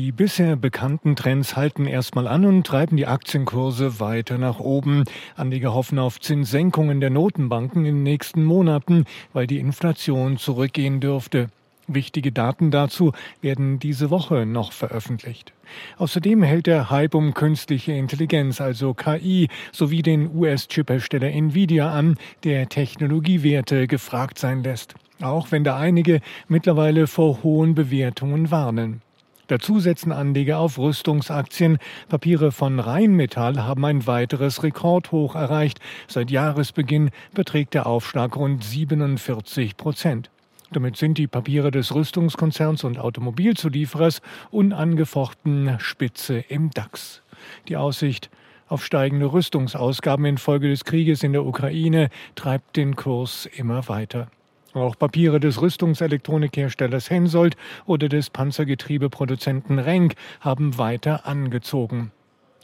Die bisher bekannten Trends halten erstmal an und treiben die Aktienkurse weiter nach oben. Anleger hoffen auf Zinssenkungen der Notenbanken in den nächsten Monaten, weil die Inflation zurückgehen dürfte. Wichtige Daten dazu werden diese Woche noch veröffentlicht. Außerdem hält der Hype um künstliche Intelligenz, also KI, sowie den US-Chiphersteller Nvidia an, der Technologiewerte gefragt sein lässt. Auch wenn da einige mittlerweile vor hohen Bewertungen warnen. Dazu setzen Anleger auf Rüstungsaktien. Papiere von Rheinmetall haben ein weiteres Rekordhoch erreicht. Seit Jahresbeginn beträgt der Aufschlag rund 47 Prozent. Damit sind die Papiere des Rüstungskonzerns und Automobilzulieferers unangefochten Spitze im DAX. Die Aussicht auf steigende Rüstungsausgaben infolge des Krieges in der Ukraine treibt den Kurs immer weiter. Auch Papiere des Rüstungselektronikherstellers Hensoldt oder des Panzergetriebeproduzenten Renk haben weiter angezogen.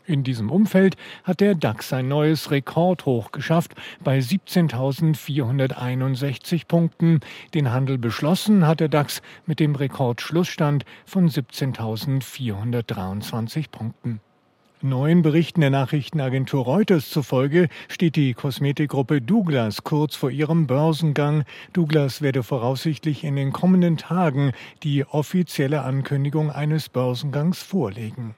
In diesem Umfeld hat der DAX ein neues Rekordhoch geschafft bei 17.461 Punkten. Den Handel beschlossen hat der DAX mit dem Rekordschlussstand von 17.423 Punkten. Neuen Berichten der Nachrichtenagentur Reuters zufolge steht die Kosmetikgruppe Douglas kurz vor ihrem Börsengang. Douglas werde voraussichtlich in den kommenden Tagen die offizielle Ankündigung eines Börsengangs vorlegen.